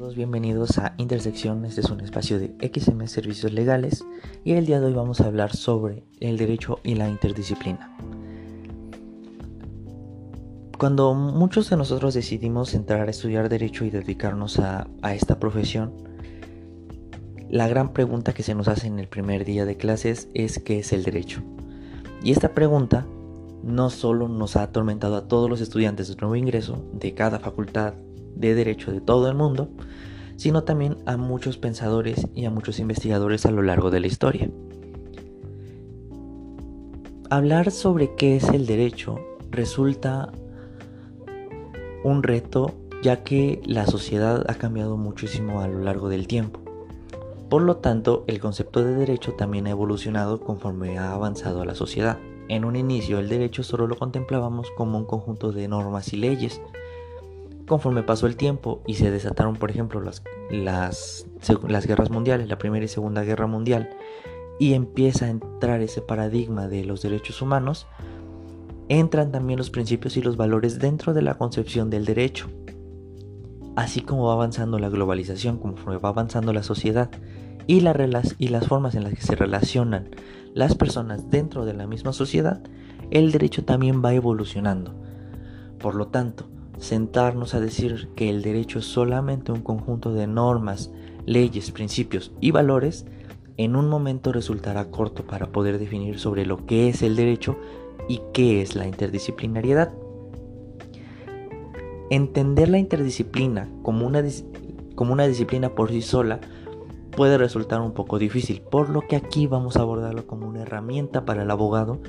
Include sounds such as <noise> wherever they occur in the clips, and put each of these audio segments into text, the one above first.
todos, bienvenidos a Intersección. Este es un espacio de XM Servicios Legales y el día de hoy vamos a hablar sobre el derecho y la interdisciplina. Cuando muchos de nosotros decidimos entrar a estudiar derecho y dedicarnos a, a esta profesión, la gran pregunta que se nos hace en el primer día de clases es ¿qué es el derecho? Y esta pregunta no solo nos ha atormentado a todos los estudiantes de nuevo ingreso de cada facultad de derecho de todo el mundo, sino también a muchos pensadores y a muchos investigadores a lo largo de la historia. Hablar sobre qué es el derecho resulta un reto ya que la sociedad ha cambiado muchísimo a lo largo del tiempo. Por lo tanto, el concepto de derecho también ha evolucionado conforme ha avanzado la sociedad. En un inicio, el derecho solo lo contemplábamos como un conjunto de normas y leyes, Conforme pasó el tiempo y se desataron, por ejemplo, las, las, guerras mundiales, la Primera y Segunda Guerra Mundial, y empieza a entrar ese paradigma de los derechos humanos, entran también los principios y los valores dentro de la concepción del derecho. Así como va avanzando la globalización, conforme va avanzando la sociedad y, y las formas en las que se relacionan las personas dentro de la misma sociedad, el derecho también va evolucionando. Por lo tanto, sentarnos a decir que el derecho es solamente un conjunto de normas, leyes, principios y valores, en un momento resultará corto para poder definir sobre lo que es el derecho y qué es la interdisciplinariedad. Entender la interdisciplina como una, como una disciplina por sí sola puede resultar un poco difícil, por lo que aquí vamos a abordarlo como una herramienta para el abogado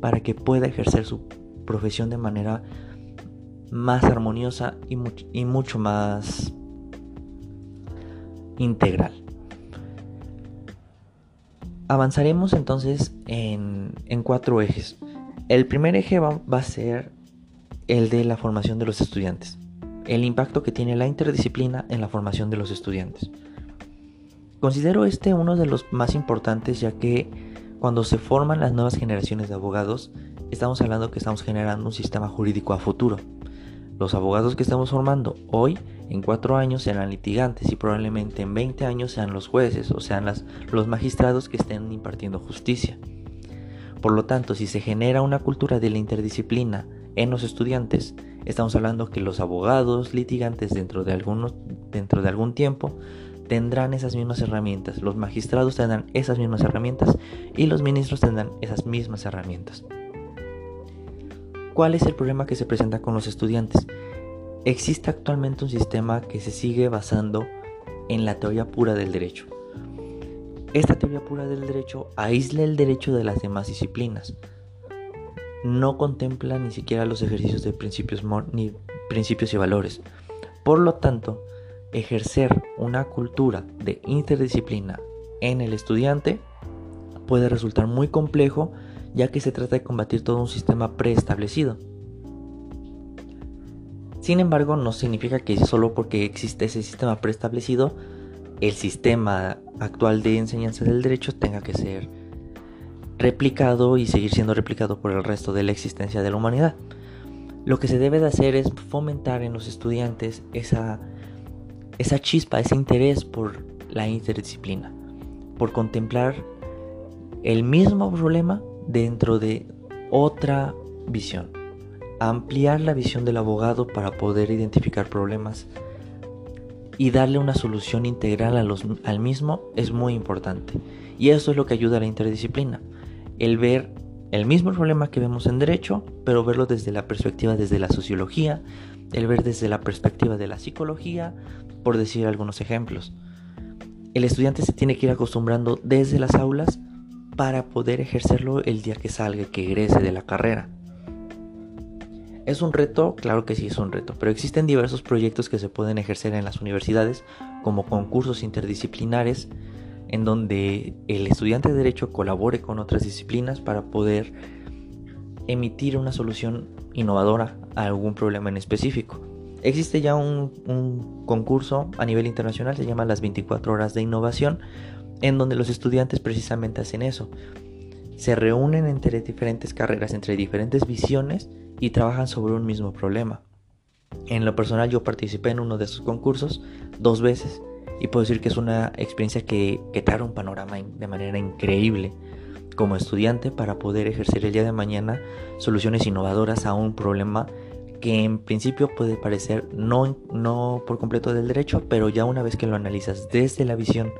para que pueda ejercer su profesión de manera más armoniosa y, mucho más integral. Avanzaremos entonces en, cuatro ejes. El primer eje va, a ser el de la formación de los estudiantes, el impacto que tiene la interdisciplina en la formación de los estudiantes. Considero este uno de los más importantes ya que cuando se forman las nuevas generaciones de abogados, estamos hablando que estamos generando un sistema jurídico a futuro. Los abogados que estamos formando hoy en cuatro años serán litigantes y probablemente en 20 años sean los jueces o sean los magistrados que estén impartiendo justicia. Por lo tanto, si se genera una cultura de la interdisciplina en los estudiantes, estamos hablando que los abogados litigantes dentro de, algunos, dentro de algún tiempo tendrán esas mismas herramientas, los magistrados tendrán esas mismas herramientas y los ministros tendrán esas mismas herramientas. ¿Cuál es el problema que se presenta con los estudiantes? Existe actualmente un sistema que se sigue basando en la teoría pura del derecho. Esta teoría pura del derecho aísla el derecho de las demás disciplinas. No contempla ni siquiera los ejercicios de principios, ni principios y valores. Por lo tanto, ejercer una cultura de interdisciplina en el estudiante puede resultar muy complejo ya que se trata de combatir todo un sistema preestablecido. Sin embargo, no significa que solo porque existe ese sistema preestablecido, el sistema actual de enseñanza del derecho tenga que ser replicado y seguir siendo replicado por el resto de la existencia de la humanidad. Lo que se debe de hacer es fomentar en los estudiantes esa, esa chispa, ese interés por la interdisciplina, por contemplar el mismo problema dentro de otra visión. Ampliar la visión del abogado para poder identificar problemas y darle una solución integral al mismo es muy importante. Y eso es lo que ayuda a la interdisciplina. El ver el mismo problema que vemos en derecho, pero verlo desde la perspectiva desde la sociología, el ver desde la perspectiva de la psicología, por decir algunos ejemplos. El estudiante se tiene que ir acostumbrando desde las aulas para poder ejercerlo el día que salga, que egrese de la carrera. ¿Es un reto? Claro que sí es un reto, pero existen diversos proyectos que se pueden ejercer en las universidades como concursos interdisciplinares en donde el estudiante de derecho colabore con otras disciplinas para poder emitir una solución innovadora a algún problema en específico. Existe ya un, un concurso a nivel internacional, se llama las 24 horas de innovación, en donde los estudiantes precisamente hacen eso. Se reúnen entre diferentes carreras, entre diferentes visiones y trabajan sobre un mismo problema. En lo personal yo participé en uno de esos concursos dos veces y puedo decir que es una experiencia que, que te abre un panorama de manera increíble como estudiante para poder ejercer el día de mañana soluciones innovadoras a un problema que en principio puede parecer no, no por completo del derecho, pero ya una vez que lo analizas desde la visión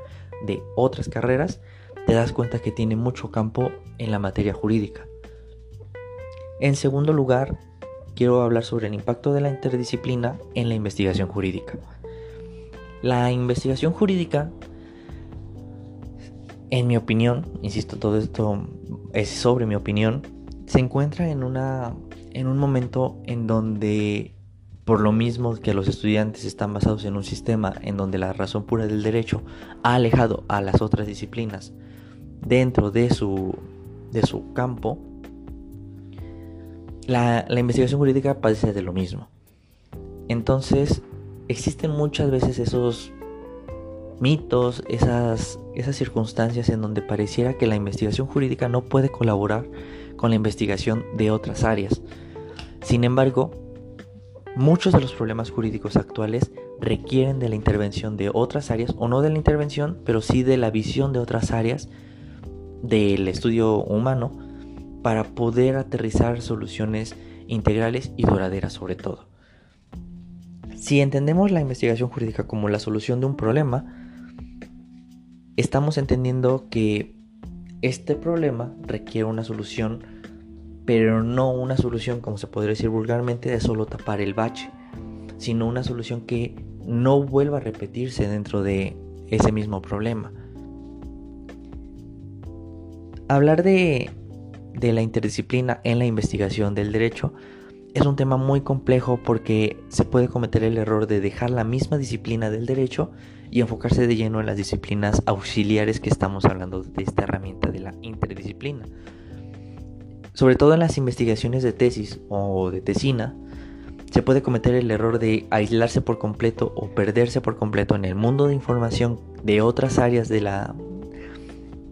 de otras carreras, te das cuenta que tiene mucho campo en la materia jurídica. En segundo lugar, quiero hablar sobre el impacto de la interdisciplina en la investigación jurídica. La investigación jurídica, en mi opinión, insisto, todo esto es sobre mi opinión, se encuentra en, una, en un momento en donde, por lo mismo que los estudiantes están basados en un sistema en donde la razón pura del derecho ha alejado a las otras disciplinas dentro de su, de su campo, la, investigación jurídica padece de lo mismo. Entonces, existen muchas veces esos mitos, esas, esas circunstancias en donde pareciera que la investigación jurídica no puede colaborar con la investigación de otras áreas. Sin embargo, muchos de los problemas jurídicos actuales requieren de la intervención de otras áreas, o no de la intervención, pero sí de la visión de otras áreas del estudio humano para poder aterrizar soluciones integrales y duraderas sobre todo. Si entendemos la investigación jurídica como la solución de un problema, estamos entendiendo que este problema requiere una solución, pero no una solución, como se podría decir vulgarmente, de solo tapar el bache, sino una solución que no vuelva a repetirse dentro de ese mismo problema. Hablar de la interdisciplina en la investigación del derecho es un tema muy complejo porque se puede cometer el error de dejar la misma disciplina del derecho y enfocarse de lleno en las disciplinas auxiliares que estamos hablando de esta herramienta de la interdisciplina. Sobre todo en las investigaciones de tesis o de tesina, se puede cometer el error de aislarse por completo o perderse por completo en el mundo de información de otras áreas de la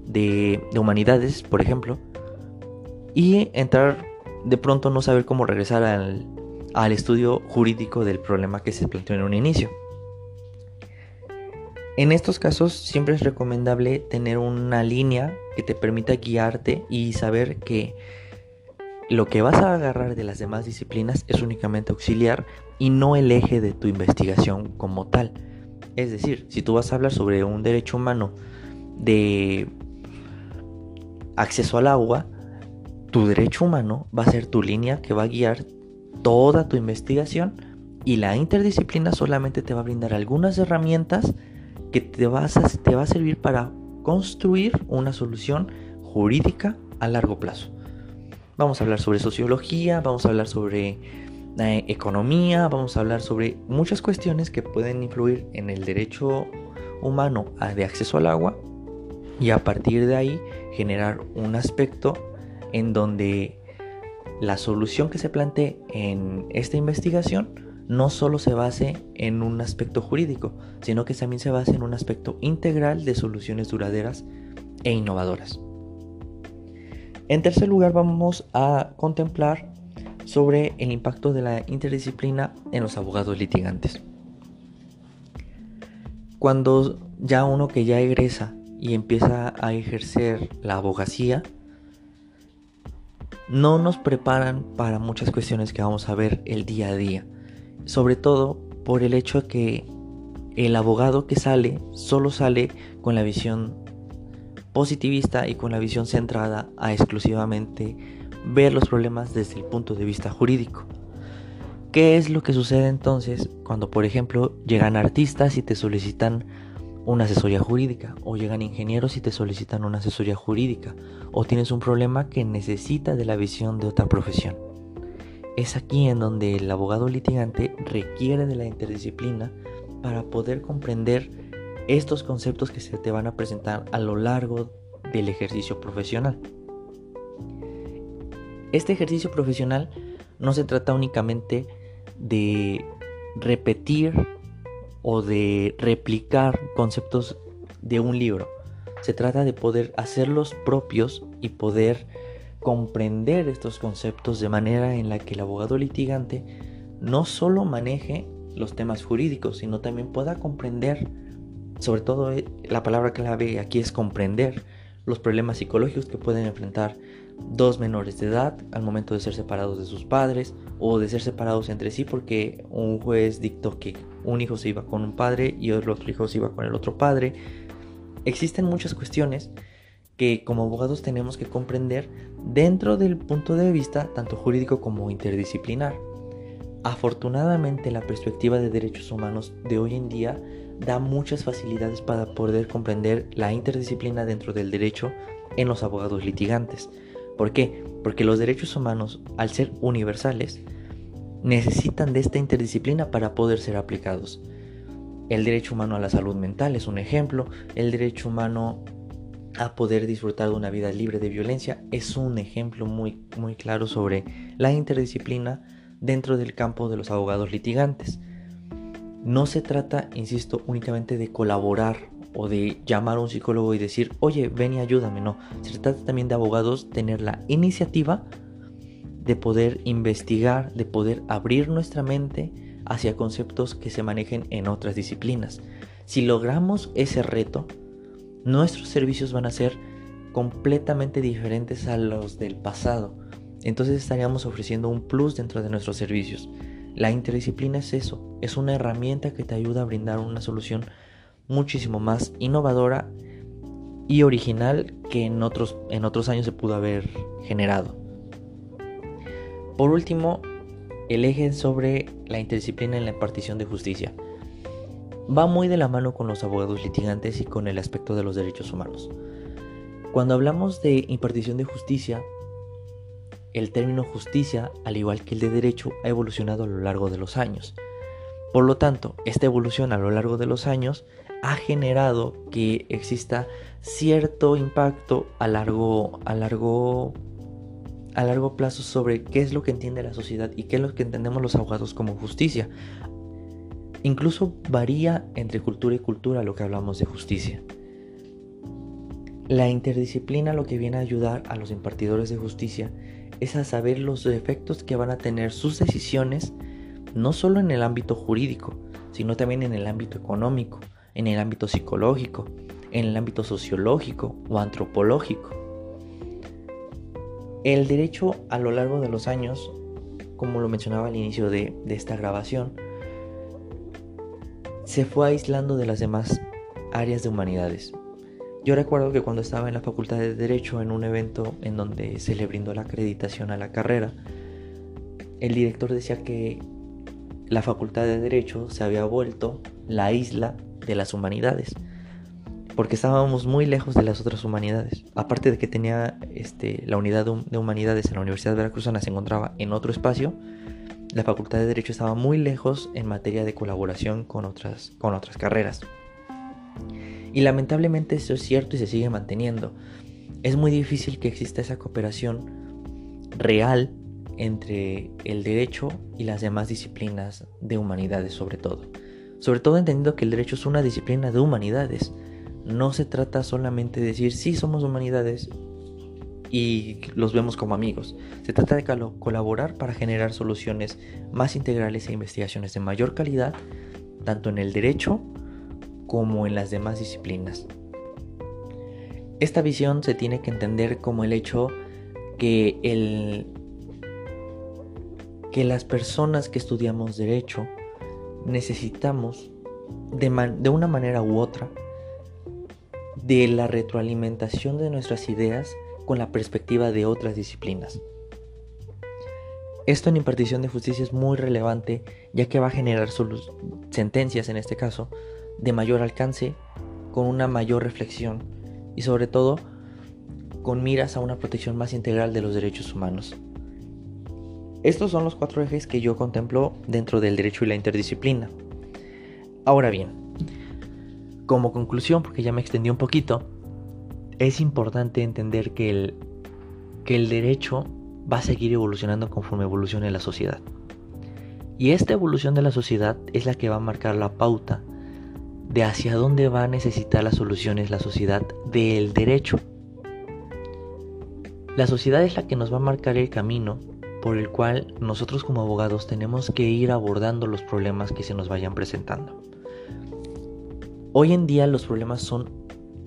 de, de humanidades, por ejemplo, y entrar de pronto no saber cómo regresar al, al estudio jurídico del problema que se planteó en un inicio. En estos casos siempre es recomendable tener una línea que te permita guiarte y saber que lo que vas a agarrar de las demás disciplinas es únicamente auxiliar y no el eje de tu investigación como tal. Es decir, si tú vas a hablar sobre un derecho humano de acceso al agua, tu derecho humano va a ser tu línea que va a guiar toda tu investigación y la interdisciplina solamente te va a brindar algunas herramientas que te, vas a, va a servir para construir una solución jurídica a largo plazo. Vamos a hablar sobre sociología, vamos a hablar sobre eh, economía, vamos a hablar sobre muchas cuestiones que pueden influir en el derecho humano de acceso al agua y a partir de ahí generar un aspecto en donde la solución que se plantee en esta investigación no solo se base en un aspecto jurídico, sino que también se base en un aspecto integral de soluciones duraderas e innovadoras. En tercer lugar vamos a contemplar sobre el impacto de la interdisciplina en los abogados litigantes. Cuando ya uno que ya egresa y empieza a ejercer la abogacía, no nos preparan para muchas cuestiones que vamos a ver el día a día. Sobre todo por el hecho de que el abogado que sale solo sale con la visión positivista y con la visión centrada a exclusivamente ver los problemas desde el punto de vista jurídico. ¿Qué es lo que sucede entonces cuando, por ejemplo, llegan artistas y te solicitan una asesoría jurídica o llegan ingenieros y te solicitan una asesoría jurídica o tienes un problema que necesita de la visión de otra profesión. Es aquí en donde el abogado litigante requiere de la interdisciplina para poder comprender estos conceptos que se te van a presentar a lo largo del ejercicio profesional. Este ejercicio profesional no se trata únicamente de repetir o de replicar conceptos de un libro. Se trata de poder hacerlos propios y poder comprender estos conceptos de manera en la que el abogado litigante no solo maneje los temas jurídicos, sino también pueda comprender, sobre todo eh, la palabra clave aquí es comprender los problemas psicológicos que pueden enfrentar dos menores de edad al momento de ser separados de sus padres o de ser separados entre sí porque un juez dictó que un hijo se iba con un padre y otro hijo se iba con el otro padre. Existen muchas cuestiones que como abogados tenemos que comprender dentro del punto de vista tanto jurídico como interdisciplinar. Afortunadamente la perspectiva de derechos humanos de hoy en día da muchas facilidades para poder comprender la interdisciplina dentro del derecho en los abogados litigantes. ¿Por qué? Porque los derechos humanos, al ser universales, necesitan de esta interdisciplina para poder ser aplicados. El derecho humano a la salud mental es un ejemplo, el derecho humano a poder disfrutar de una vida libre de violencia es un ejemplo muy, muy claro sobre la interdisciplina dentro del campo de los abogados litigantes. No se trata, insisto, únicamente de colaborar o de llamar a un psicólogo y decir, oye, ven y ayúdame. No, se trata también de abogados tener la iniciativa de poder investigar, de poder abrir nuestra mente hacia conceptos que se manejen en otras disciplinas. Si logramos ese reto, nuestros servicios van a ser completamente diferentes a los del pasado. Entonces estaríamos ofreciendo un plus dentro de nuestros servicios. La interdisciplina es eso, es una herramienta que te ayuda a brindar una solución muchísimo más innovadora y original que en otros, en otros años se pudo haber generado. Por último, el eje sobre la interdisciplina en la impartición de justicia. Va muy de la mano con los abogados litigantes y con el aspecto de los derechos humanos. Cuando hablamos de impartición de justicia, el término justicia, al igual que el de derecho, ha evolucionado a lo largo de los años. Por lo tanto, esta evolución a lo largo de los años ha generado que exista cierto impacto a largo, a largo, a largo plazo sobre qué es lo que entiende la sociedad y qué es lo que entendemos los abogados como justicia. Incluso varía entre cultura y cultura lo que hablamos de justicia. La interdisciplina lo que viene a ayudar a los impartidores de justicia es a saber los efectos que van a tener sus decisiones, no solo en el ámbito jurídico, sino también en el ámbito económico, en el ámbito psicológico, en el ámbito sociológico o antropológico. El derecho a lo largo de los años, como lo mencionaba al inicio de, esta grabación, se fue aislando de las demás áreas de humanidades. Yo recuerdo que cuando estaba en la Facultad de Derecho en un evento en donde se le brindó la acreditación a la carrera, el director decía que la Facultad de Derecho se había vuelto la isla de las humanidades, porque estábamos muy lejos de las otras humanidades. Aparte de que tenía este, la unidad de humanidades en la Universidad de Veracruzana se encontraba en otro espacio, la Facultad de Derecho estaba muy lejos en materia de colaboración con otras, con otras carreras. Y lamentablemente eso es cierto y se sigue manteniendo. Es muy difícil que exista esa cooperación real entre el derecho y las demás disciplinas de humanidades sobre todo sobre todo entendiendo que el derecho es una disciplina de humanidades. No se trata solamente de decir sí somos humanidades y los vemos como amigos. Se trata de colaborar para generar soluciones más integrales e investigaciones de mayor calidad, tanto en el derecho como en las demás disciplinas. Esta visión se tiene que entender como el hecho que, el, que las personas que estudiamos derecho necesitamos de, de una manera u otra de la retroalimentación de nuestras ideas con la perspectiva de otras disciplinas. Esto en impartición de justicia es muy relevante ya que va a generar sentencias en este caso de mayor alcance, con una mayor reflexión y sobre todo con miras a una protección más integral de los derechos humanos. Estos son los cuatro ejes que yo contemplo dentro del derecho y la interdisciplina. Ahora bien, como conclusión, porque ya me extendí un poquito, es importante entender que el, que el derecho va a seguir evolucionando conforme evolucione la sociedad. Y esta evolución de la sociedad es la que va a marcar la pauta de hacia dónde va a necesitar las soluciones la sociedad del derecho. La sociedad es la que nos va a marcar el camino por el cual nosotros como abogados tenemos que ir abordando los problemas que se nos vayan presentando. Hoy en día los problemas son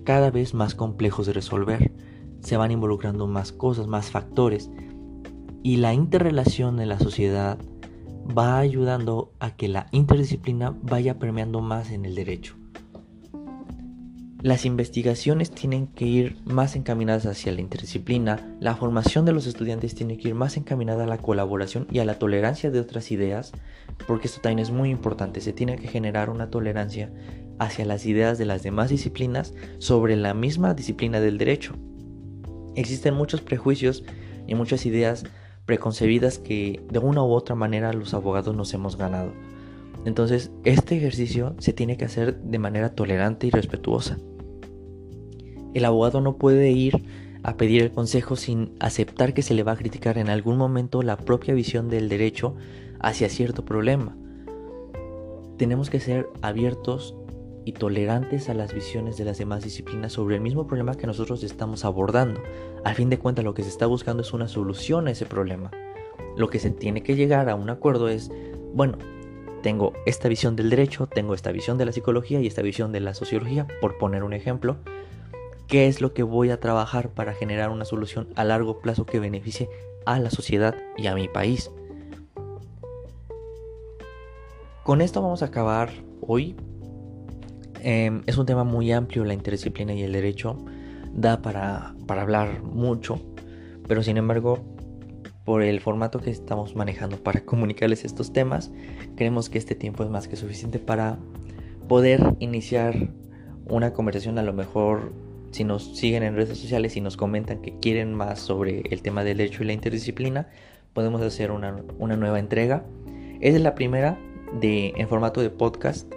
cada vez más complejos de resolver, se van involucrando más cosas, más factores, y la interrelación en la sociedad va ayudando a que la interdisciplina vaya permeando más en el derecho. Las investigaciones tienen que ir más encaminadas hacia la interdisciplina, la formación de los estudiantes tiene que ir más encaminada a la colaboración y a la tolerancia de otras ideas, porque esto también es muy importante, se tiene que generar una tolerancia hacia las ideas de las demás disciplinas sobre la misma disciplina del derecho. Existen muchos prejuicios y muchas ideas preconcebidas que de una u otra manera los abogados nos hemos ganado. Entonces, este ejercicio se tiene que hacer de manera tolerante y respetuosa. El abogado no puede ir a pedir el consejo sin aceptar que se le va a criticar en algún momento la propia visión del derecho hacia cierto problema. Tenemos que ser abiertos y tolerantes a las visiones de las demás disciplinas sobre el mismo problema que nosotros estamos abordando. Al fin de cuentas lo que se está buscando es una solución a ese problema. Lo que se tiene que llegar a un acuerdo es, bueno, tengo esta visión del derecho, tengo esta visión de la psicología y esta visión de la sociología, por poner un ejemplo. ¿Qué es lo que voy a trabajar para generar una solución a largo plazo que beneficie a la sociedad y a mi país? Con esto vamos a acabar hoy. Em, es un tema muy amplio, la interdisciplina y el derecho. Da para, para hablar mucho, pero sin embargo por el formato que estamos manejando para <laughs> comunicarles estos temas, creemos que este tiempo es más que suficiente para poder iniciar una conversación a lo mejor si nos siguen en redes sociales y nos comentan que quieren más sobre el tema del derecho y la interdisciplina, podemos hacer una, nueva entrega. Es la primera de, en formato de podcast,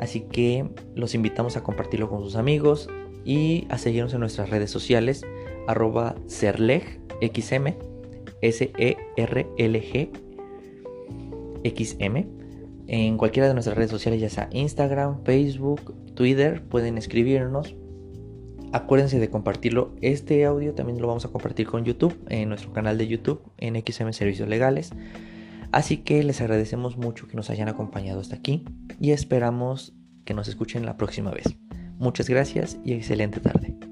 así que los invitamos a compartirlo con sus amigos y a seguirnos en nuestras redes sociales, arroba serlegxm S-E-R-L-G-X-M. En cualquiera de nuestras redes sociales, ya sea Instagram, Facebook, Twitter, pueden escribirnos. Acuérdense de compartirlo. Este audio también lo vamos a compartir con YouTube, en nuestro canal de YouTube, en XM Servicios Legales. Así que les agradecemos mucho que nos hayan acompañado hasta aquí y esperamos que nos escuchen la próxima vez. Muchas gracias y excelente tarde.